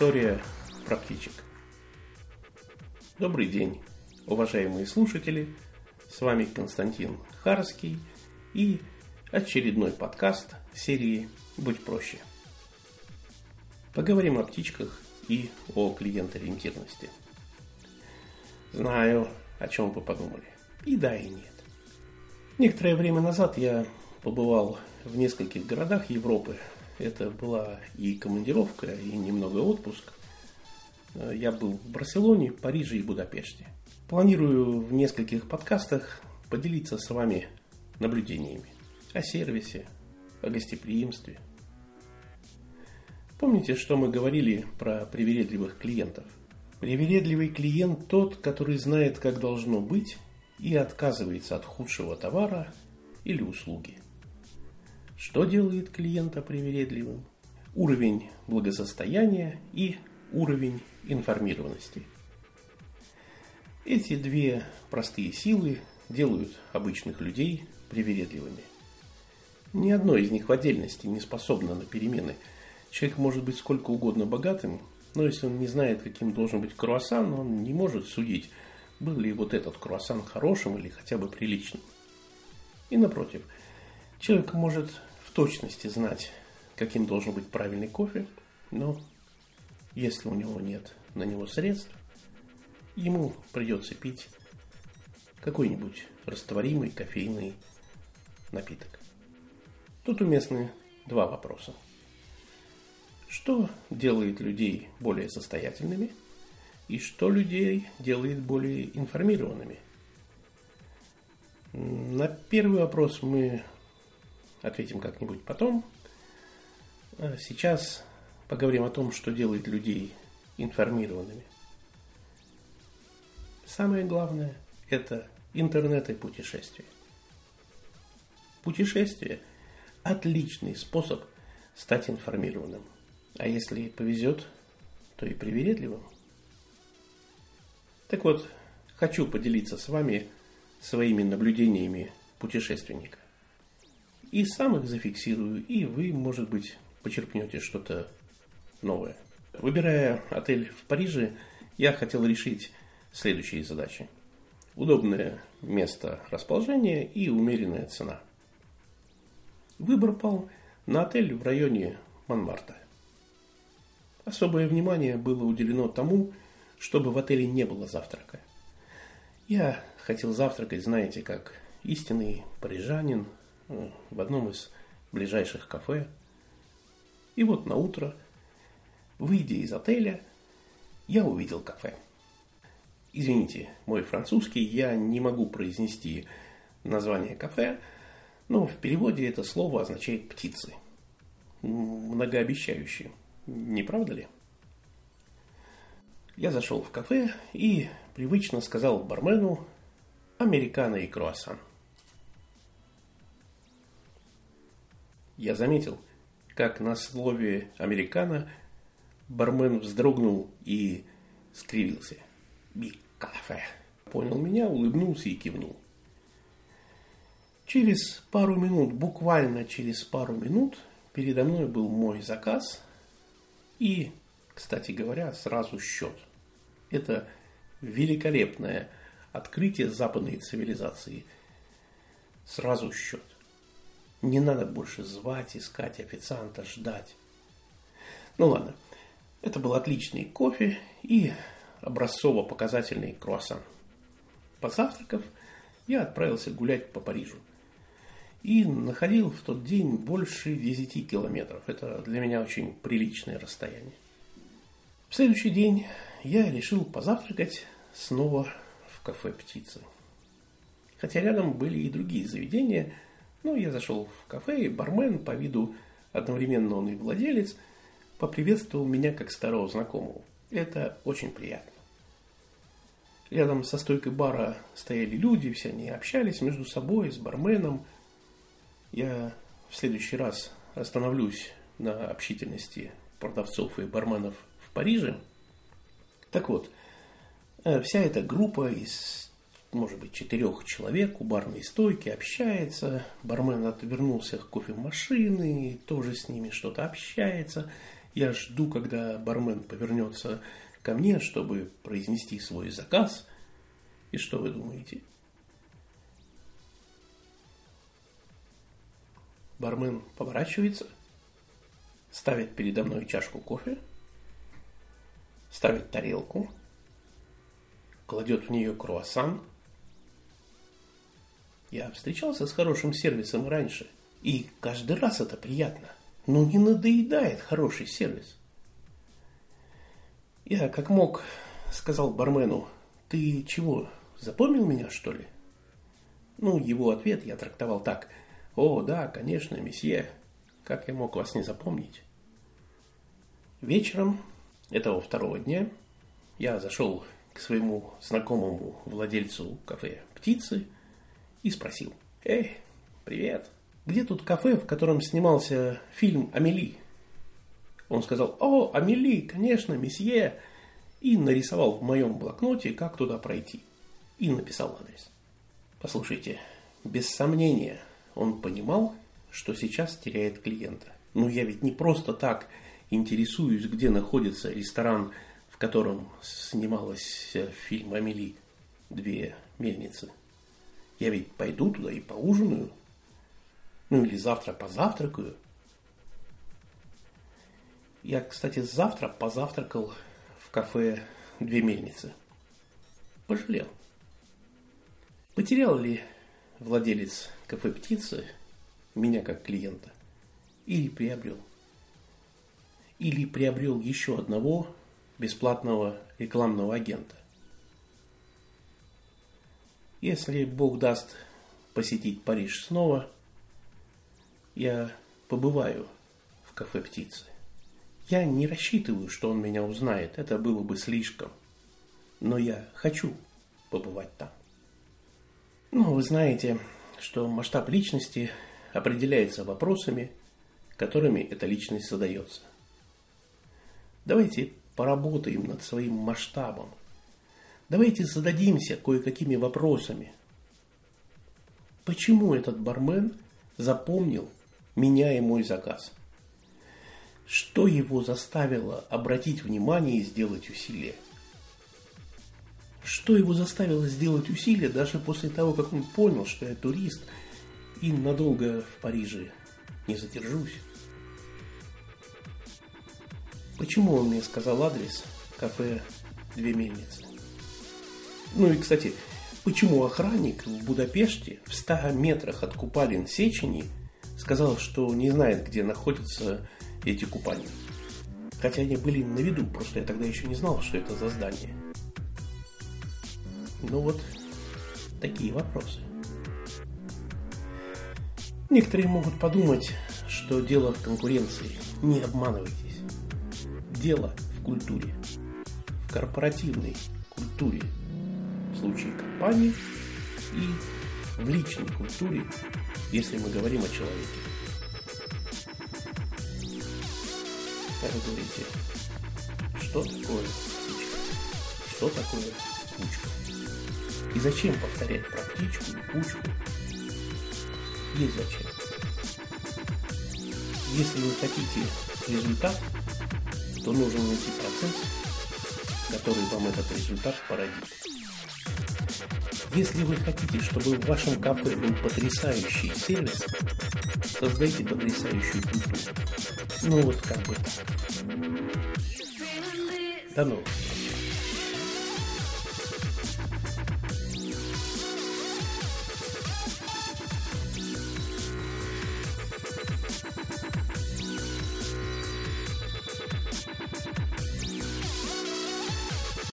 История про птичек. Добрый день, уважаемые слушатели. С вами Константин Харский и очередной подкаст серии «Будь проще». Поговорим о птичках и о клиент-ориентированности. Знаю, о чем вы подумали. И да, и нет. Некоторое время назад я побывал в нескольких городах Европы. Это была и командировка, и немного отпуск. Я был в Барселоне, Париже и Будапеште. Планирую в нескольких подкастах поделиться с вами наблюдениями о сервисе, о гостеприимстве. Помните, что мы говорили про привередливых клиентов? Привередливый клиент тот, который знает, как должно быть, и отказывается от худшего товара или услуги. Что делает клиента привередливым? Уровень благосостояния и уровень информированности. Эти две простые силы делают обычных людей привередливыми. Ни одно из них в отдельности не способно на перемены. Человек может быть сколько угодно богатым, но если он не знает, каким должен быть круассан, он не может судить, был ли вот этот круассан хорошим или хотя бы приличным. И напротив, человек может в точности знать, каким должен быть правильный кофе, но если у него нет на него средств, ему придется пить какой-нибудь растворимый кофейный напиток. Тут уместны два вопроса. Что делает людей более состоятельными и что людей делает более информированными? На первый вопрос мы ответим как-нибудь потом. А сейчас поговорим о том, что делает людей информированными. Самое главное – это интернет и путешествия. Путешествие – отличный способ стать информированным. А если повезет, то и привередливым. Так вот, хочу поделиться с вами своими наблюдениями путешественника и сам их зафиксирую, и вы, может быть, почерпнете что-то новое. Выбирая отель в Париже, я хотел решить следующие задачи. Удобное место расположения и умеренная цена. Выбор пал на отель в районе Монмарта. Особое внимание было уделено тому, чтобы в отеле не было завтрака. Я хотел завтракать, знаете, как истинный парижанин в одном из ближайших кафе. И вот на утро, выйдя из отеля, я увидел кафе. Извините, мой французский, я не могу произнести название кафе, но в переводе это слово означает птицы. Многообещающие, не правда ли? Я зашел в кафе и привычно сказал бармену «Американо и круассан». Я заметил, как на слове «американо» бармен вздрогнул и скривился. «Биг кафе». Понял меня, улыбнулся и кивнул. Через пару минут, буквально через пару минут, передо мной был мой заказ и, кстати говоря, сразу счет. Это великолепное открытие западной цивилизации. Сразу счет. Не надо больше звать, искать официанта, ждать. Ну ладно, это был отличный кофе и образцово-показательный круассан. Позавтракав, я отправился гулять по Парижу. И находил в тот день больше 10 километров. Это для меня очень приличное расстояние. В следующий день я решил позавтракать снова в кафе «Птицы». Хотя рядом были и другие заведения – ну, я зашел в кафе, и бармен, по виду одновременно он и владелец, поприветствовал меня как старого знакомого. Это очень приятно. Рядом со стойкой бара стояли люди, все они общались между собой, с барменом. Я в следующий раз остановлюсь на общительности продавцов и барменов в Париже. Так вот, э, вся эта группа из может быть, четырех человек у барной стойки, общается. Бармен отвернулся к кофемашины, тоже с ними что-то общается. Я жду, когда бармен повернется ко мне, чтобы произнести свой заказ. И что вы думаете? Бармен поворачивается, ставит передо мной чашку кофе, ставит тарелку, кладет в нее круассан. Я встречался с хорошим сервисом раньше, и каждый раз это приятно. Но не надоедает хороший сервис. Я как мог сказал бармену, ты чего, запомнил меня что ли? Ну, его ответ я трактовал так. О, да, конечно, месье, как я мог вас не запомнить? Вечером этого второго дня я зашел к своему знакомому владельцу кафе «Птицы» и спросил. «Эй, привет, где тут кафе, в котором снимался фильм «Амели»?» Он сказал, «О, Амели, конечно, месье!» и нарисовал в моем блокноте, как туда пройти. И написал адрес. Послушайте, без сомнения, он понимал, что сейчас теряет клиента. Но я ведь не просто так интересуюсь, где находится ресторан, в котором снималась фильм «Амели. Две мельницы». Я ведь пойду туда и поужинаю. Ну или завтра позавтракаю. Я, кстати, завтра позавтракал в кафе «Две мельницы». Пожалел. Потерял ли владелец кафе «Птицы» меня как клиента? Или приобрел? Или приобрел еще одного бесплатного рекламного агента? Если Бог даст посетить Париж снова, я побываю в кафе «Птицы». Я не рассчитываю, что он меня узнает, это было бы слишком. Но я хочу побывать там. Ну, вы знаете, что масштаб личности определяется вопросами, которыми эта личность задается. Давайте поработаем над своим масштабом. Давайте зададимся кое-какими вопросами. Почему этот бармен запомнил меня и мой заказ? Что его заставило обратить внимание и сделать усилие? Что его заставило сделать усилие даже после того, как он понял, что я турист и надолго в Париже не задержусь? Почему он мне сказал адрес кафе «Две мельницы»? Ну и, кстати, почему охранник в Будапеште в 100 метрах от купалин Сечени сказал, что не знает, где находится эти купальни. Хотя они были на виду, просто я тогда еще не знал, что это за здание. Ну вот, такие вопросы. Некоторые могут подумать, что дело в конкуренции. Не обманывайтесь. Дело в культуре. В корпоративной культуре. Случае компании и в личной культуре, если мы говорим о человеке. Как вы говорите, что такое птичка? Что такое кучка? И зачем повторять про птичку и кучку? Есть зачем. Если вы хотите результат, то нужно найти процесс, который вам этот результат породит. Если вы хотите, чтобы в вашем кафе был потрясающий сервис, создайте потрясающую культуру. Ну вот как бы так. До новых